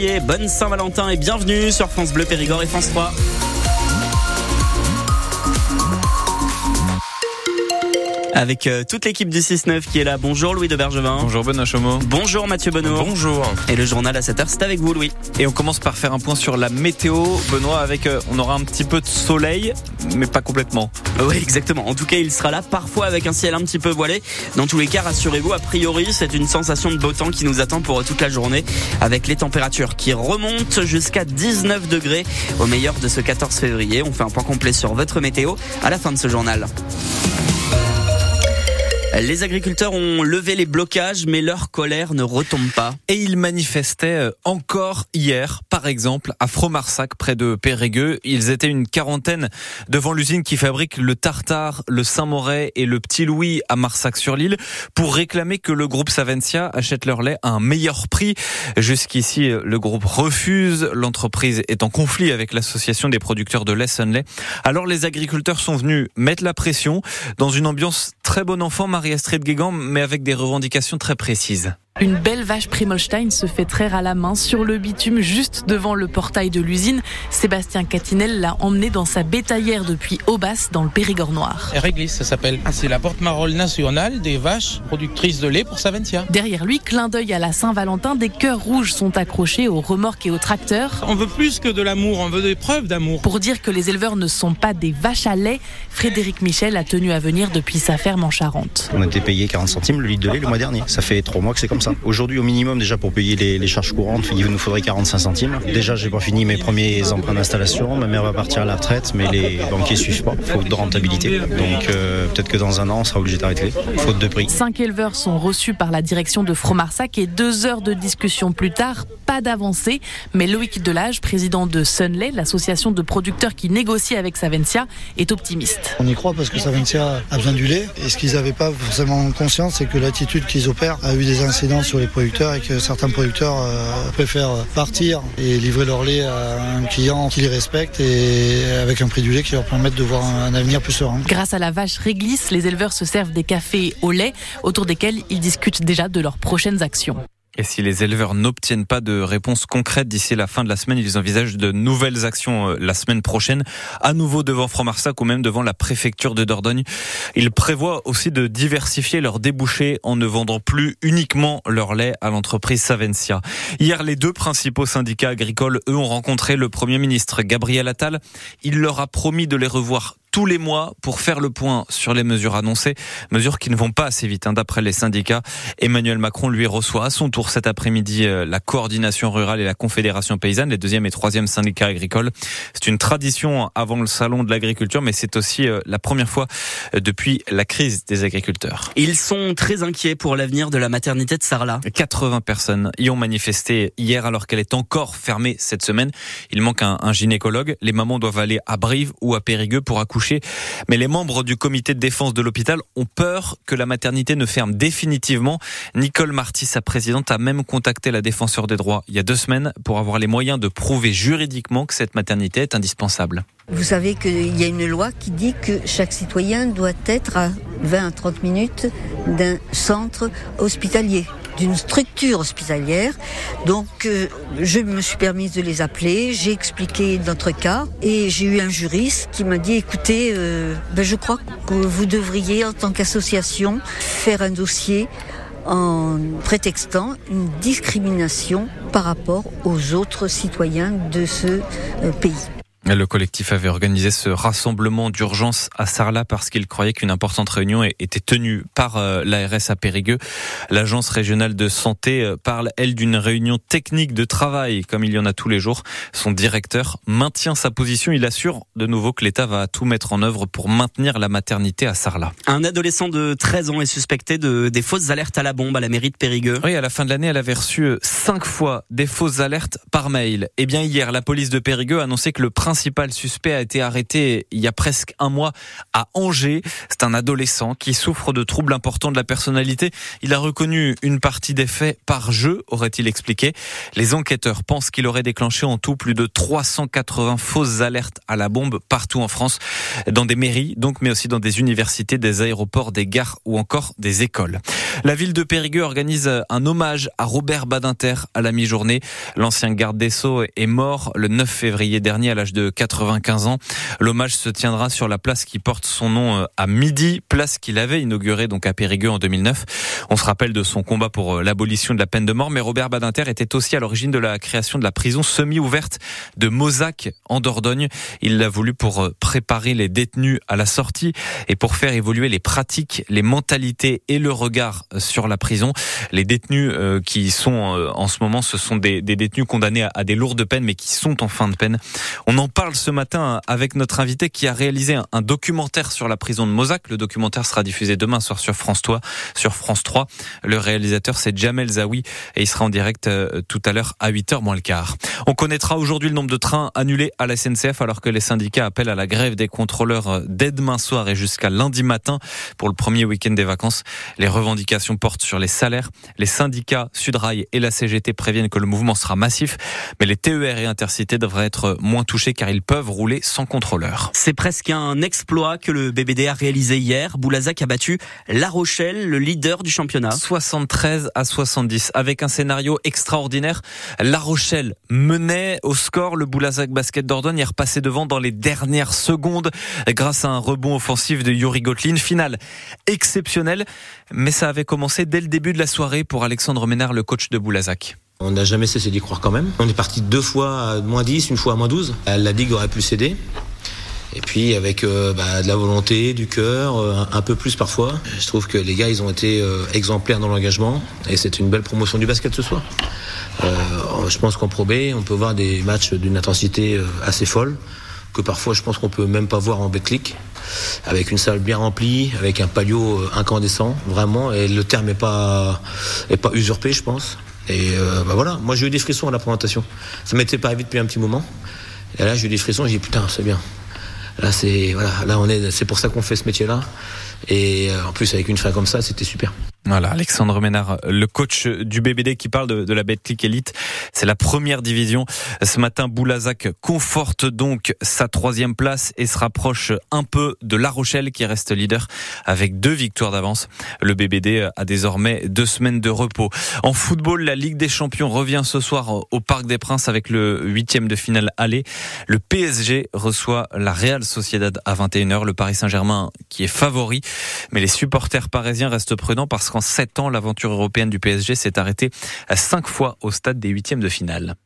Bonne Saint-Valentin et bienvenue sur France Bleu Périgord et France 3. Avec euh, toute l'équipe du 6-9 qui est là. Bonjour Louis de Bergevin. Bonjour Benoît Chomeau. Bonjour Mathieu Benoît. Bonjour. Et le journal à 7h, c'est avec vous Louis. Et on commence par faire un point sur la météo. Benoît, avec euh, on aura un petit peu de soleil, mais pas complètement. Oui, exactement. En tout cas, il sera là, parfois avec un ciel un petit peu voilé. Dans tous les cas, rassurez-vous, a priori, c'est une sensation de beau temps qui nous attend pour toute la journée, avec les températures qui remontent jusqu'à 19 degrés au meilleur de ce 14 février. On fait un point complet sur votre météo à la fin de ce journal. Les agriculteurs ont levé les blocages, mais leur colère ne retombe pas. Et ils manifestaient euh, encore hier, par exemple, à Fromarsac, près de Périgueux. Ils étaient une quarantaine devant l'usine qui fabrique le tartare, le Saint-Moret et le Petit Louis à Marsac-sur-l'île pour réclamer que le groupe Savencia achète leur lait à un meilleur prix. Jusqu'ici, le groupe refuse. L'entreprise est en conflit avec l'association des producteurs de lait Sunlay. Alors les agriculteurs sont venus mettre la pression dans une ambiance très bon enfant. Marie-Astrid mais avec des revendications très précises. Une belle vache Primolstein se fait traire à la main sur le bitume juste devant le portail de l'usine. Sébastien Catinel l'a emmené dans sa bétaillère depuis Aubas dans le Périgord noir. Réglis, ça s'appelle. C'est la porte-marole nationale des vaches productrices de lait pour Saventia. Derrière lui, clin d'œil à la Saint-Valentin, des cœurs rouges sont accrochés aux remorques et aux tracteurs. On veut plus que de l'amour, on veut des preuves d'amour. Pour dire que les éleveurs ne sont pas des vaches à lait, Frédéric Michel a tenu à venir depuis sa ferme en Charente. On a été payé 40 centimes le litre de lait le mois dernier. Ça fait trois mois que c'est comme ça. Aujourd'hui, au minimum, déjà pour payer les, charges courantes, il nous faudrait 45 centimes. Déjà, j'ai pas fini mes premiers emprunts d'installation. Ma mère va partir à la retraite, mais les banquiers suivent pas. Faute de rentabilité. Donc, euh, peut-être que dans un an, on sera obligé d'arrêter. Faute de prix. Cinq éleveurs sont reçus par la direction de Fromarsac et deux heures de discussion plus tard, pas d'avancée. Mais Loïc Delage, président de Sunlay, l'association de producteurs qui négocie avec Savencia, est optimiste. On y croit parce que Savencia a besoin du lait. Et ce qu'ils n'avaient pas forcément conscience, c'est que l'attitude qu'ils opèrent a eu des incidents sur les producteurs et que certains producteurs euh, préfèrent partir et livrer leur lait à un client qui les respecte et avec un prix du lait qui leur permette de voir un avenir plus serein. Grâce à la vache réglisse, les éleveurs se servent des cafés au lait autour desquels ils discutent déjà de leurs prochaines actions. Et si les éleveurs n'obtiennent pas de réponse concrète d'ici la fin de la semaine, ils envisagent de nouvelles actions euh, la semaine prochaine, à nouveau devant Franc-Marsac ou même devant la préfecture de Dordogne. Ils prévoient aussi de diversifier leurs débouchés en ne vendant plus uniquement leur lait à l'entreprise Savencia. Hier, les deux principaux syndicats agricoles, eux, ont rencontré le Premier ministre Gabriel Attal. Il leur a promis de les revoir tous les mois pour faire le point sur les mesures annoncées, mesures qui ne vont pas assez vite hein, d'après les syndicats. Emmanuel Macron lui reçoit à son tour cet après-midi euh, la coordination rurale et la confédération paysanne, les deuxième et troisième syndicats agricoles. C'est une tradition avant le salon de l'agriculture, mais c'est aussi euh, la première fois euh, depuis la crise des agriculteurs. Ils sont très inquiets pour l'avenir de la maternité de Sarlat. 80 personnes y ont manifesté hier alors qu'elle est encore fermée cette semaine. Il manque un, un gynécologue. Les mamans doivent aller à Brive ou à Périgueux pour accoucher mais les membres du comité de défense de l'hôpital ont peur que la maternité ne ferme définitivement. Nicole Marty, sa présidente, a même contacté la défenseur des droits il y a deux semaines pour avoir les moyens de prouver juridiquement que cette maternité est indispensable. Vous savez qu'il y a une loi qui dit que chaque citoyen doit être à 20 à 30 minutes d'un centre hospitalier d'une structure hospitalière. Donc, euh, je me suis permise de les appeler, j'ai expliqué notre cas et j'ai eu un juriste qui m'a dit écoutez, euh, ben, je crois que vous devriez, en tant qu'association, faire un dossier en prétextant une discrimination par rapport aux autres citoyens de ce euh, pays. Le collectif avait organisé ce rassemblement d'urgence à Sarlat parce qu'il croyait qu'une importante réunion était tenue par euh, l'ARS à Périgueux. L'agence régionale de santé euh, parle, elle, d'une réunion technique de travail, comme il y en a tous les jours. Son directeur maintient sa position. Il assure de nouveau que l'État va tout mettre en œuvre pour maintenir la maternité à Sarlat. Un adolescent de 13 ans est suspecté de des fausses alertes à la bombe à la mairie de Périgueux. Oui, à la fin de l'année, elle avait reçu cinq fois des fausses alertes par mail. Eh bien, hier, la police de Périgueux a annoncé que le principal principal suspect a été arrêté il y a presque un mois à Angers. C'est un adolescent qui souffre de troubles importants de la personnalité. Il a reconnu une partie des faits par jeu, aurait-il expliqué. Les enquêteurs pensent qu'il aurait déclenché en tout plus de 380 fausses alertes à la bombe partout en France, dans des mairies, donc, mais aussi dans des universités, des aéroports, des gares ou encore des écoles. La ville de Périgueux organise un hommage à Robert Badinter à la mi-journée. L'ancien garde des Sceaux est mort le 9 février dernier à l'âge de 95 ans. L'hommage se tiendra sur la place qui porte son nom euh, à midi, place qu'il avait inaugurée donc à Périgueux en 2009. On se rappelle de son combat pour euh, l'abolition de la peine de mort, mais Robert Badinter était aussi à l'origine de la création de la prison semi-ouverte de Mozac en Dordogne. Il l'a voulu pour euh, préparer les détenus à la sortie et pour faire évoluer les pratiques, les mentalités et le regard sur la prison. Les détenus qui sont en ce moment, ce sont des, détenus condamnés à, des lourdes peines, mais qui sont en fin de peine. On en parle ce matin avec notre invité qui a réalisé un, documentaire sur la prison de Mozac. Le documentaire sera diffusé demain soir sur France 3. Sur France 3. Le réalisateur, c'est Jamel Zawi et il sera en direct euh, tout à l'heure à 8h moins le quart. On connaîtra aujourd'hui le nombre de trains annulés à la SNCF alors que les syndicats appellent à la grève des contrôleurs euh, dès demain soir et jusqu'à lundi matin pour le premier week-end des vacances. Les revendications portent sur les salaires. Les syndicats Sudrail et la CGT préviennent que le mouvement sera massif, mais les TER et Intercités devraient être moins touchés car ils peuvent rouler sans contrôleur. C'est presque un exploit que le BBD a réalisé hier. Boulazac a battu La Rochelle, le leader du championnat. 73 à 70. Avec un scénario extraordinaire, La Rochelle menait au score. Le Boulazac Basket Dordogne est repassé devant dans les dernières secondes grâce à un rebond offensif de Yuri Gotlin. Finale exceptionnelle, mais ça avait commencé dès le début de la soirée pour Alexandre Ménard, le coach de Boulazac. On n'a jamais cessé d'y croire quand même. On est parti deux fois à moins 10, une fois à moins 12. La Ligue aurait pu céder. Et puis avec euh, bah, de la volonté, du cœur, euh, un, peu plus parfois. Je trouve que les gars, ils ont été euh, exemplaires dans l'engagement. Et c'est une belle promotion du basket ce soir. je pense qu'en Pro on peut voir des matchs d'une intensité assez folle. Que parfois, je pense qu'on peut même pas voir en Betclic. Avec une salle bien remplie, avec un palio incandescent, vraiment. Et le terme n'est pas, est pas usurpé, je pense. Et euh, bah voilà, moi j'ai eu des frissons à la présentation. Ça m'était pas arrivé depuis un petit moment. Et là j'ai eu des frissons, j'ai dit putain c'est bien. Là c'est voilà, là on est, c'est pour ça qu'on fait ce métier-là. Et euh, en plus avec une fin comme ça, c'était super. Voilà, Alexandre Ménard, le coach du BBD qui parle de, de la Betclic Elite. C'est la première division. Ce matin, Boulazac conforte donc sa troisième place et se rapproche un peu de La Rochelle qui reste leader avec deux victoires d'avance. Le BBD a désormais deux semaines de repos. En football, la Ligue des Champions revient ce soir au Parc des Princes avec le huitième de finale aller. Le PSG reçoit la Real Sociedad à 21h. Le Paris Saint-Germain qui est favori. Mais les supporters parisiens restent prudents parce qu'en en sept ans, l'aventure européenne du PSG s'est arrêtée à cinq fois au stade des huitièmes de finale.